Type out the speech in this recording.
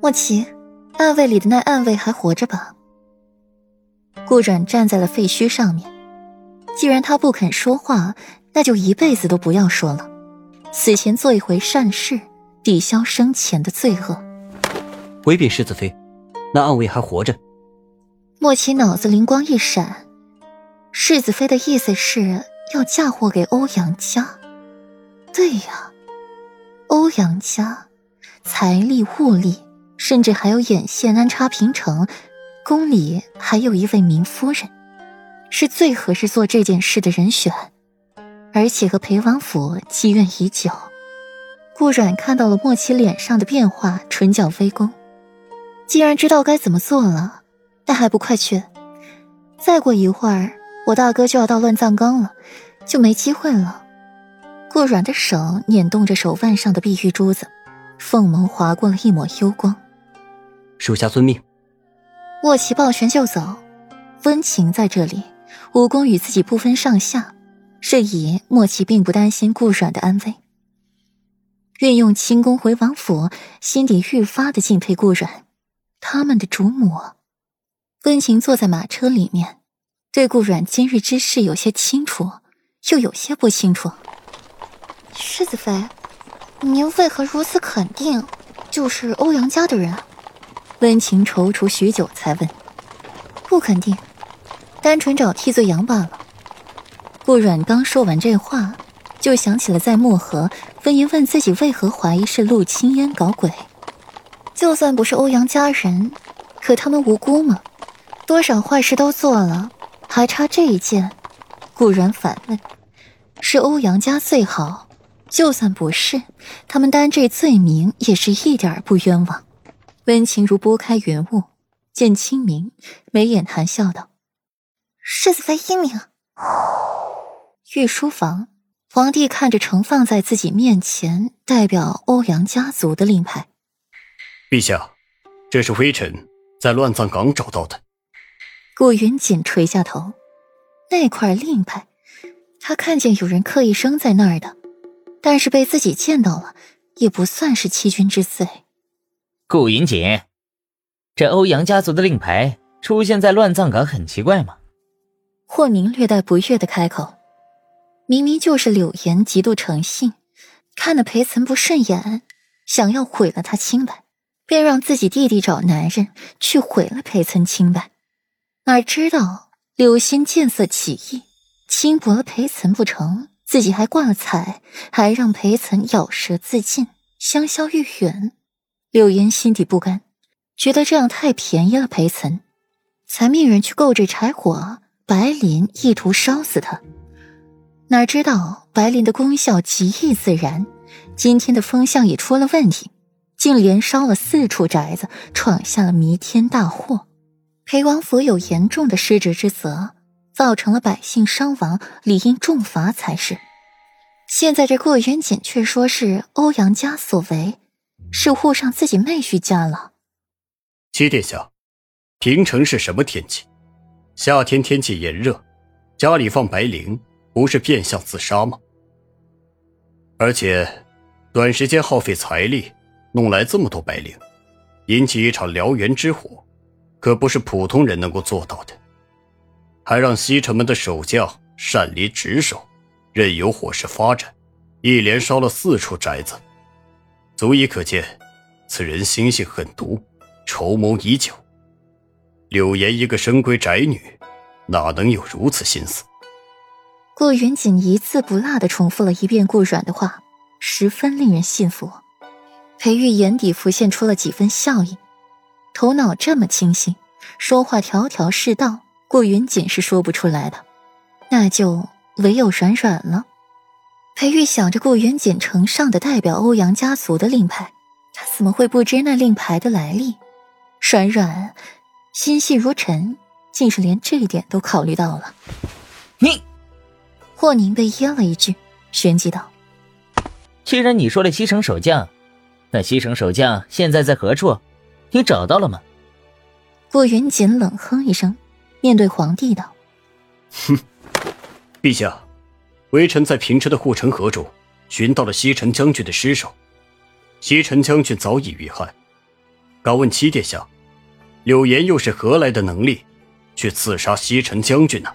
莫奇，暗卫里的那暗卫还活着吧？顾阮站在了废墟上面。既然他不肯说话，那就一辈子都不要说了。死前做一回善事，抵消生前的罪恶。回禀世子妃，那暗卫还活着。莫奇脑子灵光一闪，世子妃的意思是要嫁祸给欧阳家。对呀，欧阳家财力物力，甚至还有眼线安插平城，宫里还有一位明夫人。是最合适做这件事的人选，而且和裴王府积怨已久。顾阮看到了莫奇脸上的变化，唇角微勾。既然知道该怎么做了，那还不快去？再过一会儿，我大哥就要到乱葬岗了，就没机会了。顾阮的手捻动着手腕上的碧玉珠子，凤眸划过了一抹幽光。属下遵命。莫奇抱拳就走，温情在这里。武功与自己不分上下，是以莫奇并不担心顾阮的安危。运用轻功回王府，心底愈发的敬佩顾阮，他们的主母。温情坐在马车里面，对顾阮今日之事有些清楚，又有些不清楚。世子妃，您为何如此肯定就是欧阳家的人？温情踌躇许久，才问：“不肯定。”单纯找替罪羊罢了。顾阮刚说完这话，就想起了在漠河，温言问自己为何怀疑是陆青烟搞鬼。就算不是欧阳家人，可他们无辜吗？多少坏事都做了，还差这一件？顾阮反问：“是欧阳家最好，就算不是，他们担这罪名也是一点不冤枉。”温情如拨开云雾，见清明，眉眼含笑道。世子妃英明。御书房，皇帝看着盛放在自己面前代表欧阳家族的令牌。陛下，这是微臣在乱葬岗找到的。顾云锦垂下头，那块令牌，他看见有人刻意扔在那儿的，但是被自己见到了，也不算是欺君之罪。顾云锦，这欧阳家族的令牌出现在乱葬岗，很奇怪吗？霍明略带不悦的开口：“明明就是柳岩极度诚信，看得裴岑不顺眼，想要毁了他清白，便让自己弟弟找男人去毁了裴岑清白。哪知道柳心见色起意，轻薄了裴岑不成，自己还挂了彩，还让裴岑咬舌自尽，香消玉殒。柳岩心底不甘，觉得这样太便宜了裴岑，才命人去购置柴火。”白磷意图烧死他，哪知道白磷的功效极易自燃，今天的风向也出了问题，竟连烧了四处宅子，闯下了弥天大祸。裴王府有严重的失职之责，造成了百姓伤亡，理应重罚才是。现在这顾元锦却说是欧阳家所为，是护上自己妹婿家了。七殿下，平城是什么天气？夏天天气炎热，家里放白绫不是变相自杀吗？而且，短时间耗费财力弄来这么多白绫，引起一场燎原之火，可不是普通人能够做到的。还让西城门的守将擅离职守，任由火势发展，一连烧了四处宅子，足以可见，此人心性狠毒，筹谋已久。柳岩一个深闺宅女，哪能有如此心思？顾云锦一字不落的重复了一遍顾阮的话，十分令人信服。裴玉眼底浮现出了几分笑意，头脑这么清醒，说话条条是道，顾云锦是说不出来的，那就唯有软软了。裴玉想着顾云锦呈上的代表欧阳家族的令牌，他怎么会不知那令牌的来历？软软。心细如尘，竟是连这一点都考虑到了。你，霍宁被噎了一句，旋即道：“既然你说了西城守将，那西城守将现在在何处？你找到了吗？”顾云锦冷哼一声，面对皇帝道：“哼，陛下，微臣在平城的护城河中寻到了西城将军的尸首。西城将军早已遇害，敢问七殿下，柳岩又是何来的能力，去刺杀西城将军呢？